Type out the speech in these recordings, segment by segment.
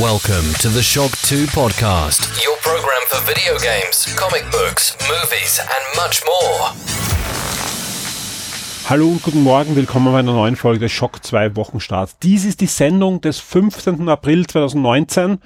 Welcome to the Shock 2 podcast, your program for video games, comic books, movies, and much more. Hallo und guten Morgen, willkommen bei einer neuen Folge des Shock 2 Wochenstart. Dies ist die Sendung des 15. April 2019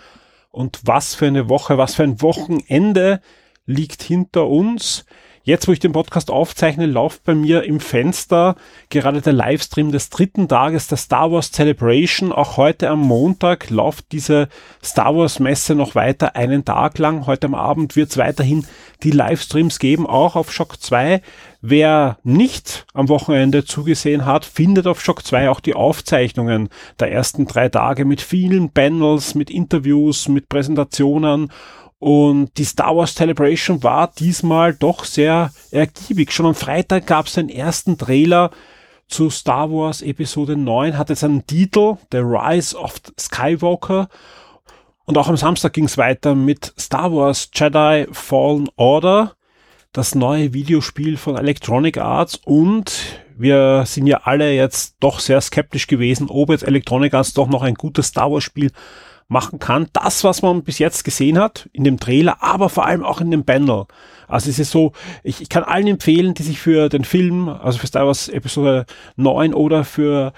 und was für eine Woche, was für ein Wochenende liegt hinter uns. Jetzt, wo ich den Podcast aufzeichne, läuft bei mir im Fenster gerade der Livestream des dritten Tages der Star Wars Celebration. Auch heute am Montag läuft diese Star Wars Messe noch weiter einen Tag lang. Heute am Abend wird es weiterhin die Livestreams geben, auch auf Shock 2. Wer nicht am Wochenende zugesehen hat, findet auf Shock 2 auch die Aufzeichnungen der ersten drei Tage mit vielen Panels, mit Interviews, mit Präsentationen und die Star Wars Celebration war diesmal doch sehr ergiebig. Schon am Freitag gab es den ersten Trailer zu Star Wars Episode 9, hatte seinen Titel The Rise of Skywalker. Und auch am Samstag ging es weiter mit Star Wars Jedi Fallen Order, das neue Videospiel von Electronic Arts. Und wir sind ja alle jetzt doch sehr skeptisch gewesen, ob jetzt Electronic Arts doch noch ein gutes Star Wars Spiel machen kann. Das, was man bis jetzt gesehen hat in dem Trailer, aber vor allem auch in dem Panel. Also es ist so, ich, ich kann allen empfehlen, die sich für den Film, also für Star Wars Episode 9 oder für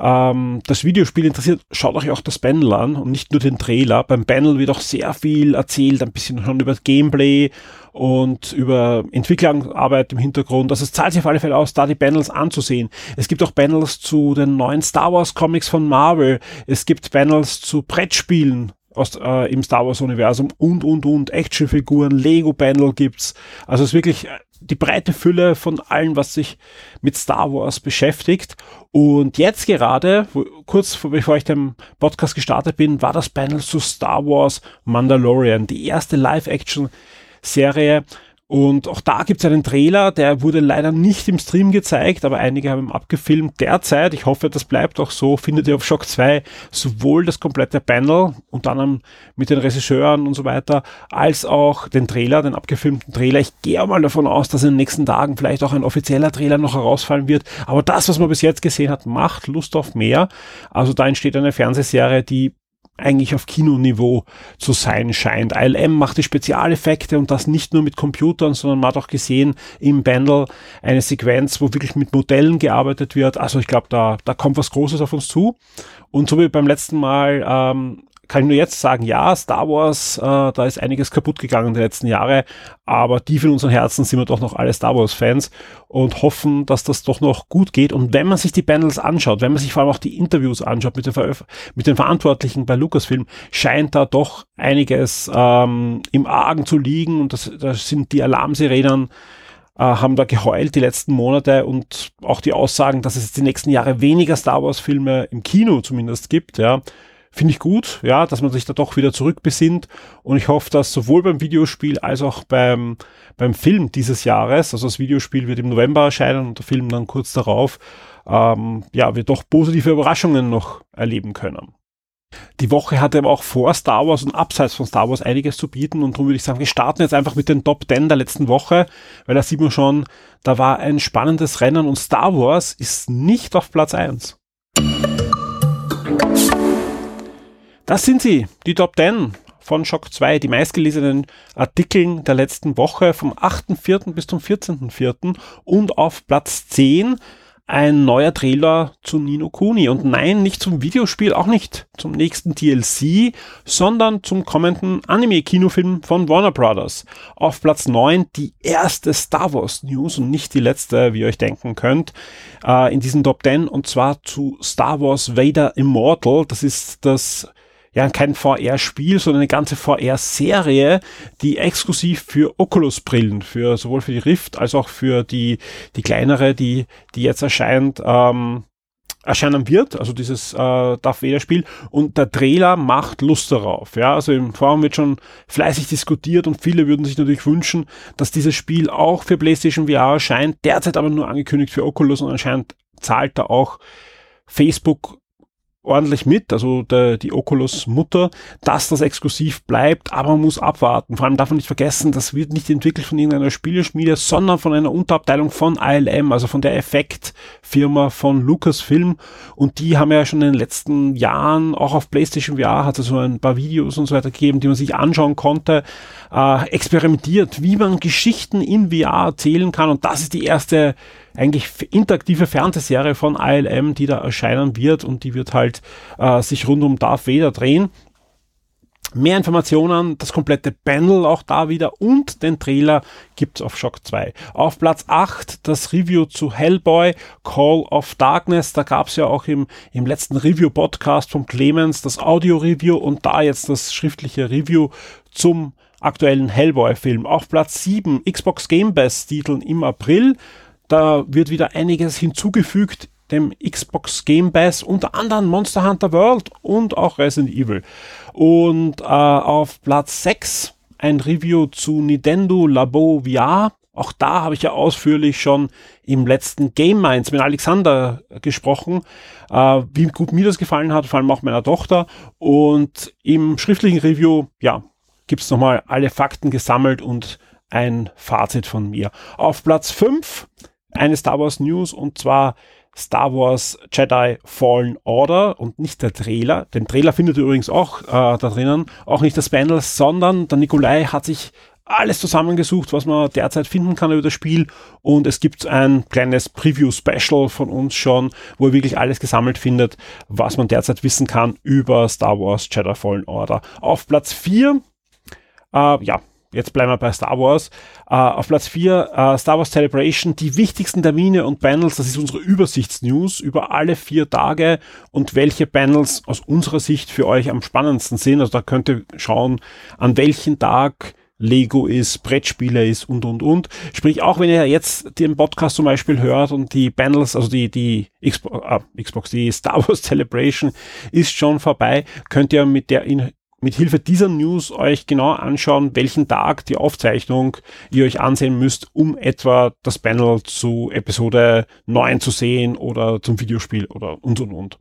ähm, das Videospiel interessiert, schaut euch auch das Panel an und nicht nur den Trailer. Beim Panel wird auch sehr viel erzählt, ein bisschen schon über Gameplay und über Entwicklerarbeit im Hintergrund. Also es zahlt sich auf alle Fälle aus, da die Panels anzusehen. Es gibt auch Panels zu den neuen Star Wars Comics von Marvel. Es gibt Panels zu Brettspielen aus, äh, im Star Wars Universum und, und, und. Actionfiguren, Lego Panel gibt's. Also es ist wirklich die breite Fülle von allem, was sich mit Star Wars beschäftigt. Und jetzt gerade, kurz bevor ich den Podcast gestartet bin, war das Panel zu Star Wars Mandalorian, die erste Live-Action-Serie und auch da gibt es einen Trailer, der wurde leider nicht im Stream gezeigt, aber einige haben ihn abgefilmt. Derzeit, ich hoffe, das bleibt auch so, findet ihr auf Shock 2 sowohl das komplette Panel, unter anderem mit den Regisseuren und so weiter, als auch den Trailer, den abgefilmten Trailer. Ich gehe auch mal davon aus, dass in den nächsten Tagen vielleicht auch ein offizieller Trailer noch herausfallen wird. Aber das, was man bis jetzt gesehen hat, macht Lust auf mehr. Also da entsteht eine Fernsehserie, die eigentlich auf Kinoniveau zu sein scheint. ILM macht die Spezialeffekte und das nicht nur mit Computern, sondern man hat auch gesehen im Bundle eine Sequenz, wo wirklich mit Modellen gearbeitet wird. Also ich glaube, da, da kommt was Großes auf uns zu. Und so wie beim letzten Mal ähm, kann ich nur jetzt sagen, ja, Star Wars, äh, da ist einiges kaputt gegangen in den letzten Jahre, aber tief in unseren Herzen sind wir doch noch alle Star Wars-Fans und hoffen, dass das doch noch gut geht. Und wenn man sich die Panels anschaut, wenn man sich vor allem auch die Interviews anschaut mit den, Veröf mit den Verantwortlichen bei Lucasfilm, scheint da doch einiges ähm, im Argen zu liegen und das, das sind die Alarmsirenen, äh, haben da geheult die letzten Monate und auch die Aussagen, dass es die nächsten Jahre weniger Star Wars Filme im Kino zumindest gibt, ja, finde ich gut, ja, dass man sich da doch wieder zurückbesinnt und ich hoffe, dass sowohl beim Videospiel als auch beim, beim Film dieses Jahres, also das Videospiel wird im November erscheinen und der Film dann kurz darauf, ähm, ja, wir doch positive Überraschungen noch erleben können. Die Woche hatte aber auch vor Star Wars und abseits von Star Wars einiges zu bieten und darum würde ich sagen, wir starten jetzt einfach mit den Top 10 der letzten Woche, weil da sieht man schon, da war ein spannendes Rennen und Star Wars ist nicht auf Platz 1. Das sind sie, die Top 10 von Shock 2, die meistgelesenen Artikel der letzten Woche vom 8.4. bis zum 14.4. und auf Platz 10 ein neuer Trailer zu Nino Kuni. Und nein, nicht zum Videospiel, auch nicht zum nächsten DLC, sondern zum kommenden Anime-Kinofilm von Warner Brothers. Auf Platz 9 die erste Star Wars News und nicht die letzte, wie ihr euch denken könnt, äh, in diesen Top 10 und zwar zu Star Wars Vader Immortal. Das ist das ja kein VR-Spiel, sondern eine ganze VR-Serie, die exklusiv für Oculus-Brillen, für sowohl für die Rift als auch für die, die kleinere, die, die jetzt erscheint, ähm, erscheinen wird, also dieses äh, Darth Vader Spiel und der Trailer macht Lust darauf. Ja, also im Forum wird schon fleißig diskutiert und viele würden sich natürlich wünschen, dass dieses Spiel auch für PlayStation VR erscheint, derzeit aber nur angekündigt für Oculus und anscheinend zahlt da auch Facebook ordentlich mit, also der, die Oculus Mutter, dass das exklusiv bleibt, aber man muss abwarten. Vor allem darf man nicht vergessen, das wird nicht entwickelt von irgendeiner Spieleschmiede, sondern von einer Unterabteilung von ILM, also von der Effektfirma von Lucasfilm und die haben ja schon in den letzten Jahren auch auf PlayStation VR hat es so ein paar Videos und so weiter gegeben, die man sich anschauen konnte, äh, experimentiert, wie man Geschichten in VR erzählen kann und das ist die erste eigentlich interaktive Fernsehserie von ILM, die da erscheinen wird und die wird halt äh, sich rund um Darth Vader drehen. Mehr Informationen, das komplette Panel auch da wieder und den Trailer gibt's auf Shock 2. Auf Platz 8 das Review zu Hellboy, Call of Darkness. Da gab's ja auch im, im letzten Review-Podcast von Clemens das Audio-Review und da jetzt das schriftliche Review zum aktuellen Hellboy-Film. Auf Platz 7 Xbox Game Pass-Titeln im April. Da wird wieder einiges hinzugefügt dem Xbox Game Pass, unter anderem Monster Hunter World und auch Resident Evil. Und äh, auf Platz 6 ein Review zu Nintendo Labo VR. Auch da habe ich ja ausführlich schon im letzten Game Minds mit Alexander gesprochen, äh, wie gut mir das gefallen hat, vor allem auch meiner Tochter. Und im schriftlichen Review, ja, gibt's nochmal alle Fakten gesammelt und ein Fazit von mir. Auf Platz 5 eine Star Wars News und zwar Star Wars Jedi Fallen Order und nicht der Trailer. Den Trailer findet ihr übrigens auch äh, da drinnen, auch nicht das Panel, sondern der Nikolai hat sich alles zusammengesucht, was man derzeit finden kann über das Spiel und es gibt ein kleines Preview-Special von uns schon, wo ihr wirklich alles gesammelt findet, was man derzeit wissen kann über Star Wars Jedi Fallen Order. Auf Platz 4, äh, ja, jetzt bleiben wir bei Star Wars. Uh, auf Platz 4 uh, äh, Star Wars Celebration, die wichtigsten Termine und Panels, das ist unsere Übersichtsnews über alle vier Tage und welche Panels aus unserer Sicht für euch am spannendsten sind. Also da könnt ihr schauen, an welchen Tag Lego ist, Brettspiele ist und, und, und. Sprich, auch wenn ihr jetzt den Podcast zum Beispiel hört und die Panels, also die, die Xbox, äh, Xbox, die Star Wars Celebration ist schon vorbei, könnt ihr mit der mit Hilfe dieser News euch genau anschauen, welchen Tag die Aufzeichnung ihr euch ansehen müsst, um etwa das Panel zu Episode 9 zu sehen oder zum Videospiel oder und und und.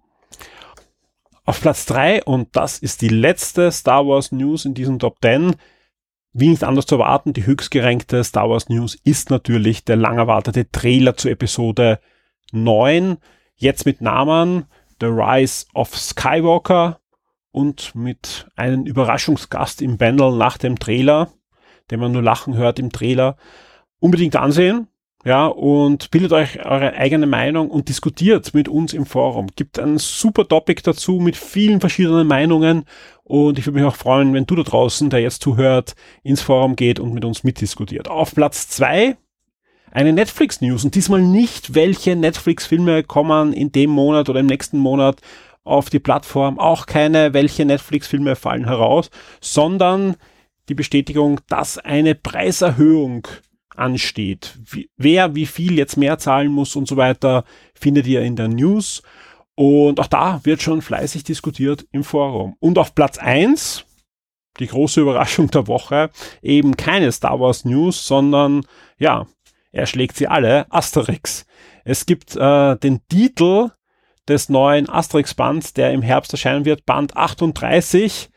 Auf Platz 3, und das ist die letzte Star Wars News in diesem Top 10, wie nicht anders zu erwarten, die höchstgerenkte Star Wars News ist natürlich der lang erwartete Trailer zu Episode 9, jetzt mit Namen The Rise of Skywalker, und mit einem Überraschungsgast im Panel nach dem Trailer, den man nur lachen hört im Trailer, unbedingt ansehen. Ja, und bildet euch eure eigene Meinung und diskutiert mit uns im Forum. Gibt ein super Topic dazu mit vielen verschiedenen Meinungen. Und ich würde mich auch freuen, wenn du da draußen, der jetzt zuhört, ins Forum geht und mit uns mitdiskutiert. Auf Platz zwei eine Netflix-News und diesmal nicht, welche Netflix-Filme kommen in dem Monat oder im nächsten Monat auf die Plattform, auch keine, welche Netflix-Filme fallen heraus, sondern die Bestätigung, dass eine Preiserhöhung ansteht. Wer wie viel jetzt mehr zahlen muss und so weiter, findet ihr in der News. Und auch da wird schon fleißig diskutiert im Forum. Und auf Platz eins die große Überraschung der Woche, eben keine Star Wars News, sondern ja, er schlägt sie alle, Asterix. Es gibt äh, den Titel des neuen Asterix-Bands, der im Herbst erscheinen wird, Band 38,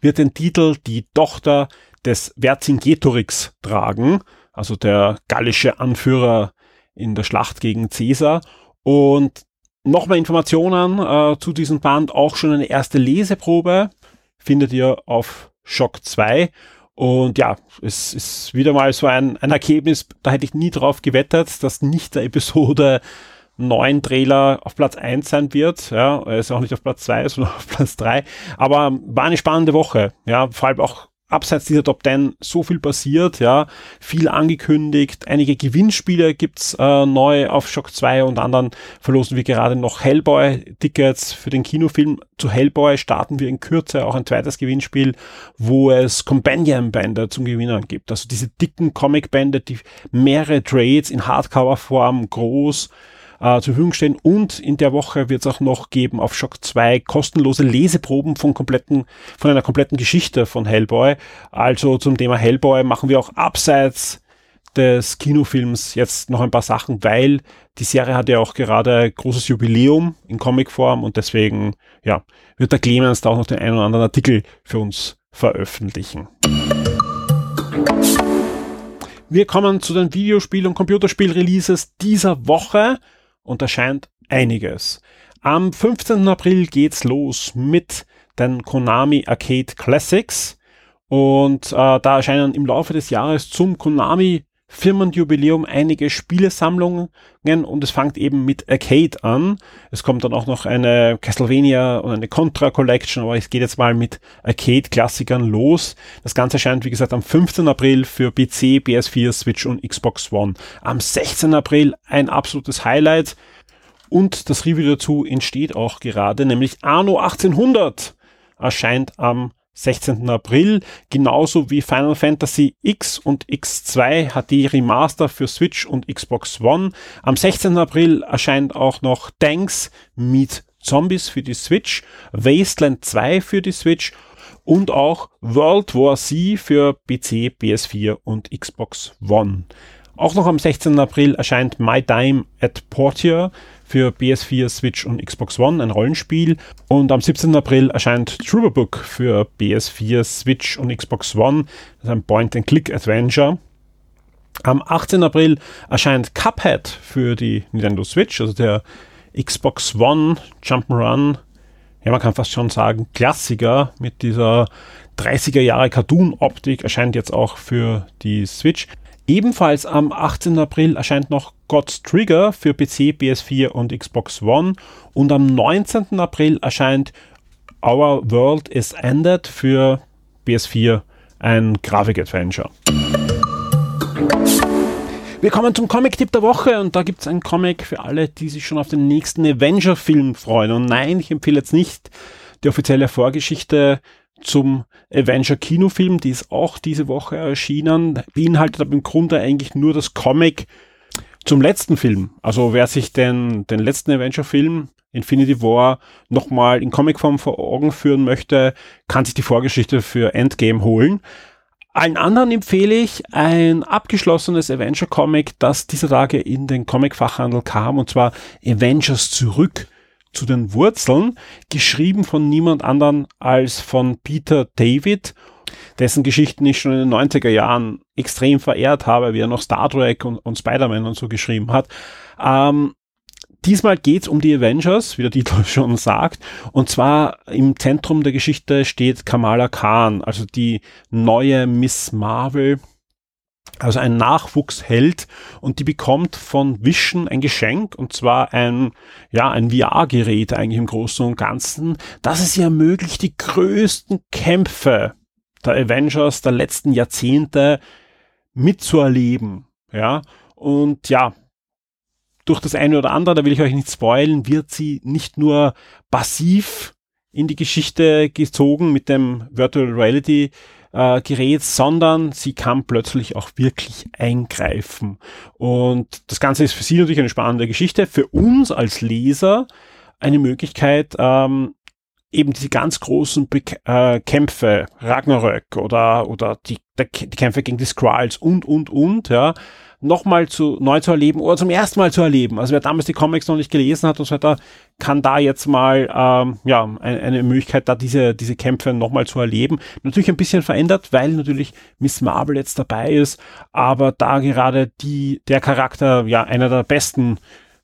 wird den Titel Die Tochter des Vercingetorix tragen, also der gallische Anführer in der Schlacht gegen Caesar. Und noch mehr Informationen äh, zu diesem Band, auch schon eine erste Leseprobe, findet ihr auf Shock 2. Und ja, es ist wieder mal so ein, ein Ergebnis, da hätte ich nie drauf gewettet, dass nicht der Episode neuen Trailer auf Platz 1 sein wird. Ja, er ist auch nicht auf Platz 2, sondern auf Platz 3. Aber war eine spannende Woche. Ja, vor allem auch abseits dieser Top 10 so viel passiert, ja, viel angekündigt, einige Gewinnspiele gibt's äh, neu auf Shock 2 und anderen verlosen wir gerade noch Hellboy-Tickets für den Kinofilm. Zu Hellboy starten wir in Kürze auch ein zweites Gewinnspiel, wo es Companion-Bände zum Gewinnern gibt. Also diese dicken Comic-Bände, die mehrere Trades in Hardcover-Form groß äh, zur Verfügung stehen. Und in der Woche wird es auch noch geben auf Shock 2 kostenlose Leseproben von kompletten, von einer kompletten Geschichte von Hellboy. Also zum Thema Hellboy machen wir auch abseits des Kinofilms jetzt noch ein paar Sachen, weil die Serie hat ja auch gerade großes Jubiläum in Comicform und deswegen, ja, wird der Clemens da auch noch den einen oder anderen Artikel für uns veröffentlichen. Wir kommen zu den Videospiel- und Computerspiel-Releases dieser Woche und da scheint einiges. Am 15. April geht's los mit den Konami Arcade Classics und äh, da erscheinen im Laufe des Jahres zum Konami Firmenjubiläum einige Spielesammlungen und es fängt eben mit Arcade an. Es kommt dann auch noch eine Castlevania und eine Contra Collection, aber es geht jetzt mal mit Arcade-Klassikern los. Das Ganze erscheint, wie gesagt, am 15. April für PC, PS4, Switch und Xbox One. Am 16. April ein absolutes Highlight und das Review dazu entsteht auch gerade, nämlich Anno 1800 erscheint am 16. April, genauso wie Final Fantasy X und X2 HD Remaster für Switch und Xbox One. Am 16. April erscheint auch noch Tanks Meet Zombies für die Switch, Wasteland 2 für die Switch und auch World War Z für PC, PS4 und Xbox One. Auch noch am 16. April erscheint My Time at Portier für PS4, Switch und Xbox One, ein Rollenspiel. Und am 17. April erscheint Trooper für PS4, Switch und Xbox One. Das ist ein Point-and-Click-Adventure. Am 18. April erscheint Cuphead für die Nintendo Switch, also der Xbox One Jump'n'Run. Ja, man kann fast schon sagen, Klassiker mit dieser 30er Jahre Cartoon-Optik erscheint jetzt auch für die Switch. Ebenfalls am 18. April erscheint noch God's Trigger für PC, PS4 und Xbox One und am 19. April erscheint Our World is Ended für PS4, ein Grafik-Adventure. Wir kommen zum Comic-Tipp der Woche und da gibt es einen Comic für alle, die sich schon auf den nächsten Avenger-Film freuen. Und nein, ich empfehle jetzt nicht die offizielle Vorgeschichte zum Avenger Kinofilm, die ist auch diese Woche erschienen, beinhaltet aber im Grunde eigentlich nur das Comic zum letzten Film. Also wer sich den, den letzten Avenger Film Infinity War nochmal in Comicform vor Augen führen möchte, kann sich die Vorgeschichte für Endgame holen. Allen anderen empfehle ich ein abgeschlossenes Avenger Comic, das dieser Tage in den Comic-Fachhandel kam, und zwar Avengers zurück zu den Wurzeln, geschrieben von niemand anderen als von Peter David, dessen Geschichten ich schon in den 90er Jahren extrem verehrt habe, wie er noch Star Trek und, und Spider-Man und so geschrieben hat. Ähm, Diesmal geht's um die Avengers, wie der Titel schon sagt. Und zwar im Zentrum der Geschichte steht Kamala Khan, also die neue Miss Marvel, also ein Nachwuchsheld und die bekommt von Vision ein Geschenk und zwar ein, ja, ein VR-Gerät eigentlich im Großen und Ganzen, das es ihr ermöglicht, die größten Kämpfe der Avengers der letzten Jahrzehnte mitzuerleben, ja, und ja, durch das eine oder andere, da will ich euch nicht spoilen, wird sie nicht nur passiv in die Geschichte gezogen mit dem Virtual Reality äh, Gerät, sondern sie kann plötzlich auch wirklich eingreifen. Und das Ganze ist für sie natürlich eine spannende Geschichte. Für uns als Leser eine Möglichkeit, ähm, eben diese ganz großen Be äh, Kämpfe, Ragnarök oder, oder die, die Kämpfe gegen die Skrulls und, und, und, ja, nochmal zu, neu zu erleben oder zum ersten Mal zu erleben. Also wer damals die Comics noch nicht gelesen hat und so weiter, kann da jetzt mal, ähm, ja, eine, eine Möglichkeit, da diese, diese Kämpfe nochmal zu erleben. Natürlich ein bisschen verändert, weil natürlich Miss Marvel jetzt dabei ist, aber da gerade die, der Charakter, ja, einer der besten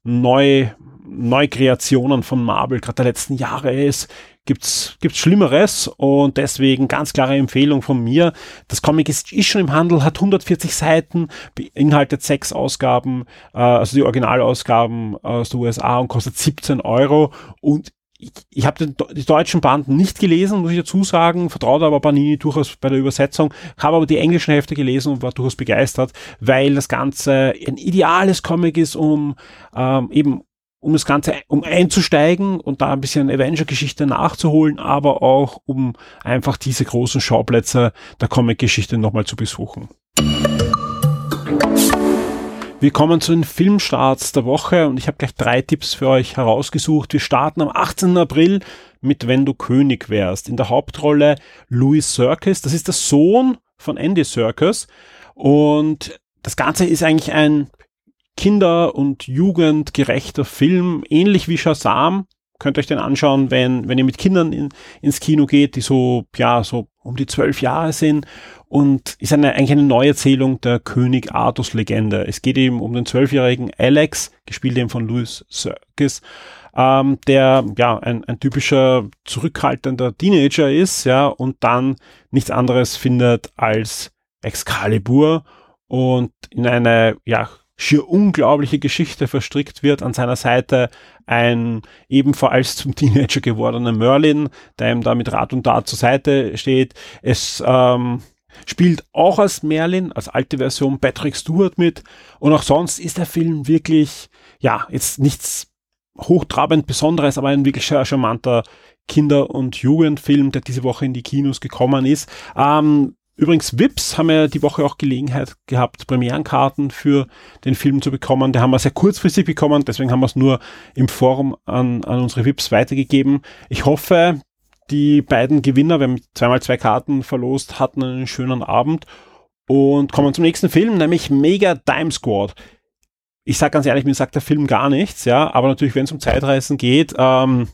neu, Neukreationen von Marvel gerade der letzten Jahre ist, gibt's gibt's Schlimmeres und deswegen ganz klare Empfehlung von mir. Das Comic ist, ist schon im Handel, hat 140 Seiten, beinhaltet sechs Ausgaben, äh, also die Originalausgaben aus den USA und kostet 17 Euro und ich, ich habe die deutschen Banden nicht gelesen, muss ich dazu sagen, vertraute aber Panini durchaus bei der Übersetzung, habe aber die englischen Hefte gelesen und war durchaus begeistert, weil das Ganze ein ideales Comic ist, um ähm, eben um das Ganze, um einzusteigen und da ein bisschen Avenger-Geschichte nachzuholen, aber auch um einfach diese großen Schauplätze der Comic-Geschichte nochmal zu besuchen. Wir kommen zu den Filmstarts der Woche und ich habe gleich drei Tipps für euch herausgesucht. Wir starten am 18. April mit Wenn du König wärst. In der Hauptrolle Louis Circus. Das ist der Sohn von Andy Circus und das Ganze ist eigentlich ein kinder- und jugendgerechter Film, ähnlich wie Shazam. Könnt ihr euch den anschauen, wenn, wenn ihr mit Kindern in, ins Kino geht, die so, ja, so um die zwölf Jahre sind und ist eine, eigentlich eine Neuerzählung der König Artus Legende. Es geht eben um den zwölfjährigen Alex, gespielt eben von Louis Serkis, ähm, der ja ein, ein typischer zurückhaltender Teenager ist, ja, und dann nichts anderes findet als Excalibur und in eine ja schier unglaubliche Geschichte verstrickt wird. An seiner Seite ein ebenfalls zum Teenager gewordener Merlin, der ihm da mit Rat und Tat zur Seite steht. Es ähm, spielt auch als Merlin, als alte Version Patrick Stewart mit. Und auch sonst ist der Film wirklich, ja, jetzt nichts hochtrabend Besonderes, aber ein wirklich charmanter Kinder- und Jugendfilm, der diese Woche in die Kinos gekommen ist. Ähm, übrigens, Vips haben ja die Woche auch Gelegenheit gehabt, Premierenkarten für den Film zu bekommen. Die haben wir sehr kurzfristig bekommen, deswegen haben wir es nur im Forum an, an unsere Vips weitergegeben. Ich hoffe, die beiden Gewinner, wir haben zweimal zwei Karten verlost, hatten einen schönen Abend und kommen zum nächsten Film, nämlich Mega Dime Squad ich sage ganz ehrlich, mir sagt der Film gar nichts, ja, aber natürlich, wenn es um Zeitreisen geht, ähm,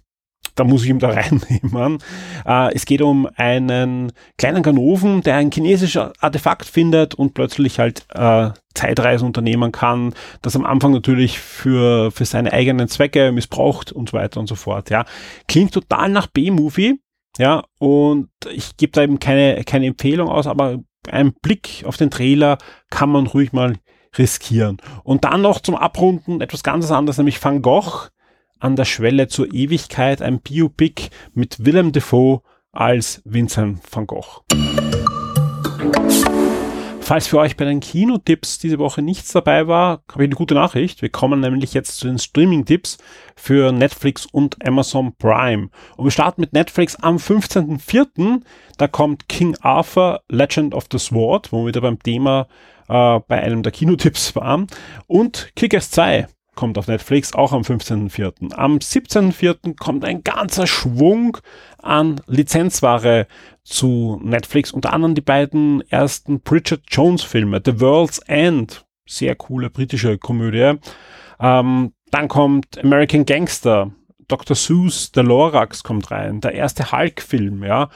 da muss ich ihm da reinnehmen. Äh, es geht um einen kleinen Ganoven, der ein chinesisches Artefakt findet und plötzlich halt äh, Zeitreisen unternehmen kann, das am Anfang natürlich für, für seine eigenen Zwecke missbraucht und so weiter und so fort. Ja, Klingt total nach B-Movie, ja, und ich gebe da eben keine, keine Empfehlung aus, aber ein Blick auf den Trailer kann man ruhig mal riskieren. Und dann noch zum Abrunden etwas ganz anderes, nämlich Van Gogh an der Schwelle zur Ewigkeit, ein Biopic mit Willem Defoe als Vincent van Gogh. Falls für euch bei den Kinotipps diese Woche nichts dabei war, habe ich eine gute Nachricht. Wir kommen nämlich jetzt zu den Streaming-Tipps für Netflix und Amazon Prime. Und wir starten mit Netflix am 15.04. Da kommt King Arthur, Legend of the Sword, wo wir wieder beim Thema äh, bei einem der Kinotipps waren. Und Kickers 2 kommt auf Netflix, auch am 15.04. Am 17.04. kommt ein ganzer Schwung an Lizenzware zu Netflix, unter anderem die beiden ersten Bridget Jones Filme, The World's End, sehr coole britische Komödie. Ähm, dann kommt American Gangster, Dr. Seuss, The Lorax kommt rein, der erste Hulk-Film, ja.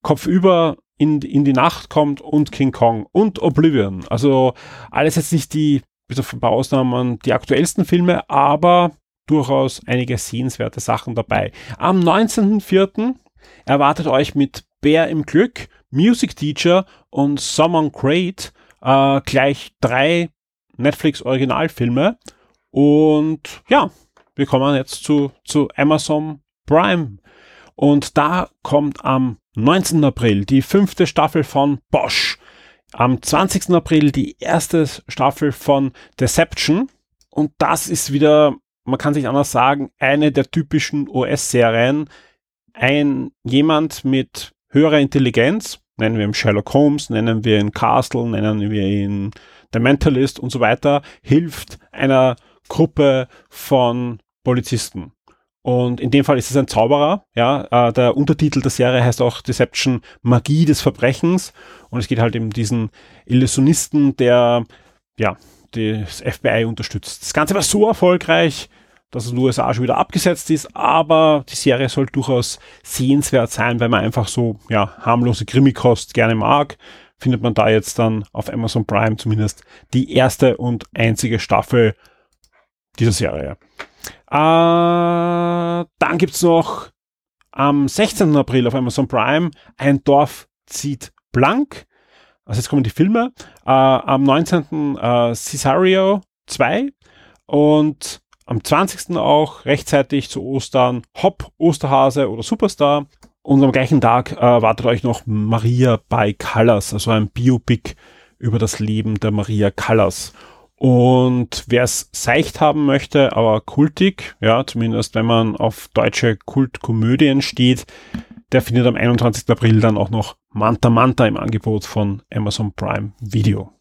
Kopfüber in, in die Nacht kommt und King Kong und Oblivion. Also alles jetzt nicht die, bis auf ein paar Ausnahmen, die aktuellsten Filme, aber durchaus einige sehenswerte Sachen dabei. Am 19.04. erwartet euch mit Bär im Glück, Music Teacher und Someone Great äh, gleich drei Netflix Originalfilme. Und ja, wir kommen jetzt zu, zu Amazon Prime. Und da kommt am 19. April die fünfte Staffel von Bosch. Am 20. April die erste Staffel von Deception. Und das ist wieder, man kann sich anders sagen, eine der typischen OS-Serien. Ein jemand mit höherer Intelligenz, nennen wir ihn Sherlock Holmes, nennen wir ihn Castle, nennen wir ihn The Mentalist und so weiter, hilft einer Gruppe von Polizisten. Und in dem Fall ist es ein Zauberer. Ja, äh, der Untertitel der Serie heißt auch Deception Magie des Verbrechens. Und es geht halt um diesen Illusionisten, der ja das FBI unterstützt. Das Ganze war so erfolgreich, dass es in den USA schon wieder abgesetzt ist, aber die Serie soll durchaus sehenswert sein, weil man einfach so ja harmlose Krimikost gerne mag. Findet man da jetzt dann auf Amazon Prime zumindest die erste und einzige Staffel dieser Serie. Äh, dann gibt's noch am 16. April auf Amazon Prime ein Dorf zieht blank. Also jetzt kommen die Filme. Äh, am 19. Äh, Cesario 2 und am 20. auch rechtzeitig zu Ostern Hop, Osterhase oder Superstar. Und am gleichen Tag äh, euch noch Maria by Callas, also ein Biopic über das Leben der Maria Callas. Und wer es seicht haben möchte, aber kultig, ja, zumindest wenn man auf deutsche Kultkomödien steht, der findet am 21. April dann auch noch Manta Manta im Angebot von Amazon Prime Video.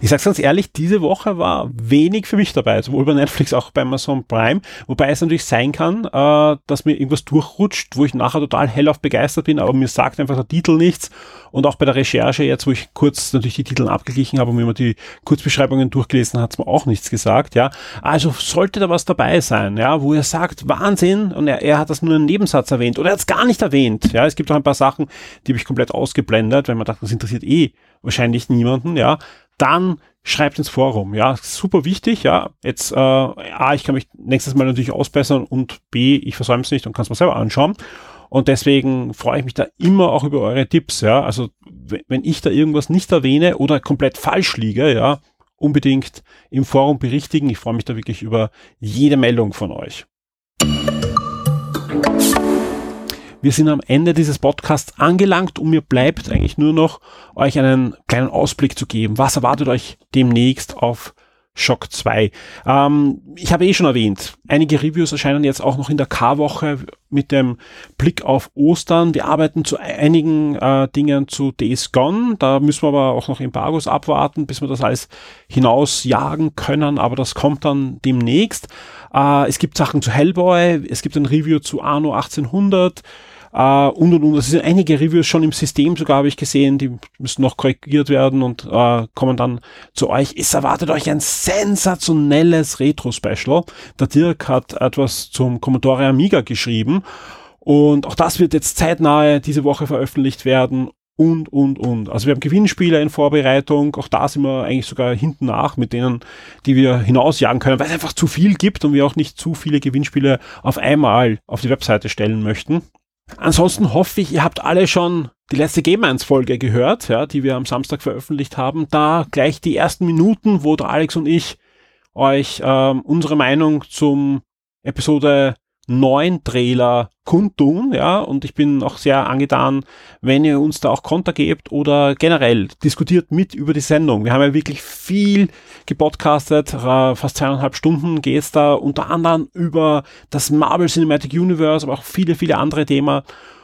Ich sag's ganz ehrlich, diese Woche war wenig für mich dabei, sowohl bei Netflix auch bei Amazon Prime, wobei es natürlich sein kann, äh, dass mir irgendwas durchrutscht, wo ich nachher total hellauf begeistert bin, aber mir sagt einfach der Titel nichts. Und auch bei der Recherche jetzt, wo ich kurz natürlich die Titel abgeglichen habe und mir mal die Kurzbeschreibungen durchgelesen, hat's mir auch nichts gesagt, ja. Also sollte da was dabei sein, ja, wo er sagt, Wahnsinn, und er, er hat das nur einen Nebensatz erwähnt oder er hat's gar nicht erwähnt, ja. Es gibt auch ein paar Sachen, die habe ich komplett ausgeblendet, weil man dachte, das interessiert eh wahrscheinlich niemanden, ja, dann schreibt ins Forum, ja, super wichtig, ja, jetzt, äh, A, ich kann mich nächstes Mal natürlich ausbessern und B, ich versäume es nicht und kann es mir selber anschauen. Und deswegen freue ich mich da immer auch über eure Tipps, ja, also wenn ich da irgendwas nicht erwähne oder komplett falsch liege, ja, unbedingt im Forum berichtigen, ich freue mich da wirklich über jede Meldung von euch. Wir sind am Ende dieses Podcasts angelangt und mir bleibt eigentlich nur noch euch einen kleinen Ausblick zu geben. Was erwartet euch demnächst auf Shock 2. Ähm, ich habe eh schon erwähnt, einige Reviews erscheinen jetzt auch noch in der K-Woche mit dem Blick auf Ostern. Wir arbeiten zu einigen äh, Dingen zu Days Gone. Da müssen wir aber auch noch Embargos abwarten, bis wir das alles hinausjagen können. Aber das kommt dann demnächst. Äh, es gibt Sachen zu Hellboy. Es gibt ein Review zu Arno 1800. Uh, und und und. Es sind einige Reviews schon im System sogar, habe ich gesehen, die müssen noch korrigiert werden und uh, kommen dann zu euch. Es erwartet euch ein sensationelles Retro-Special. Der Dirk hat etwas zum Commodore Amiga geschrieben und auch das wird jetzt zeitnahe diese Woche veröffentlicht werden und, und, und. Also wir haben Gewinnspiele in Vorbereitung, auch da sind wir eigentlich sogar hinten nach mit denen, die wir hinausjagen können, weil es einfach zu viel gibt und wir auch nicht zu viele Gewinnspiele auf einmal auf die Webseite stellen möchten. Ansonsten hoffe ich, ihr habt alle schon die letzte Game 1 Folge gehört, ja, die wir am Samstag veröffentlicht haben. Da gleich die ersten Minuten, wo der Alex und ich euch ähm, unsere Meinung zum Episode neuen Trailer kundtun, ja, und ich bin auch sehr angetan, wenn ihr uns da auch Konter gebt oder generell diskutiert mit über die Sendung. Wir haben ja wirklich viel gepodcastet, fast zweieinhalb Stunden geht es da unter anderem über das Marvel Cinematic Universe, aber auch viele, viele andere Themen.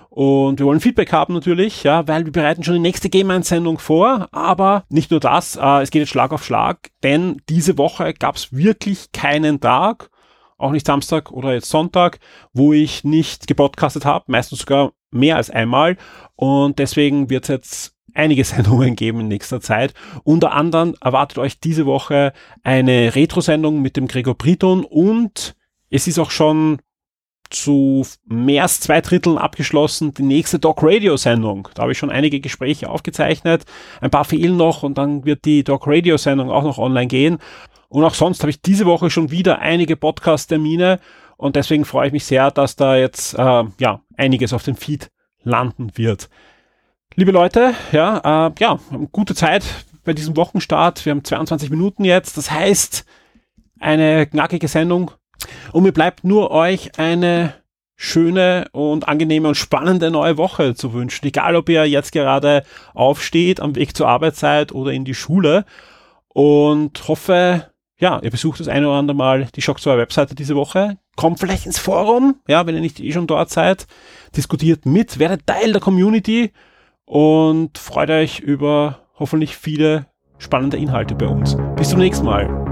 Und wir wollen Feedback haben natürlich, ja, weil wir bereiten schon die nächste Game 1 Sendung vor. Aber nicht nur das, äh, es geht jetzt Schlag auf Schlag, denn diese Woche gab es wirklich keinen Tag, auch nicht Samstag oder jetzt Sonntag, wo ich nicht gepodcastet habe, meistens sogar mehr als einmal. Und deswegen wird es jetzt einige Sendungen geben in nächster Zeit. Unter anderem erwartet euch diese Woche eine Retro-Sendung mit dem Gregor Briton und es ist auch schon zu mehr als zwei Dritteln abgeschlossen die nächste Doc Radio Sendung. Da habe ich schon einige Gespräche aufgezeichnet. Ein paar fehlen noch und dann wird die Doc Radio Sendung auch noch online gehen. Und auch sonst habe ich diese Woche schon wieder einige Podcast-Termine und deswegen freue ich mich sehr, dass da jetzt äh, ja einiges auf dem Feed landen wird. Liebe Leute, ja, äh, ja, gute Zeit bei diesem Wochenstart. Wir haben 22 Minuten jetzt, das heißt eine knackige Sendung. Und mir bleibt nur euch eine schöne und angenehme und spannende neue Woche zu wünschen. Egal, ob ihr jetzt gerade aufsteht, am Weg zur Arbeitszeit oder in die Schule. Und hoffe, ja, ihr besucht das eine oder andere Mal die Shock 2 Webseite diese Woche. Kommt vielleicht ins Forum, ja, wenn ihr nicht eh schon dort seid. Diskutiert mit, werdet Teil der Community und freut euch über hoffentlich viele spannende Inhalte bei uns. Bis zum nächsten Mal.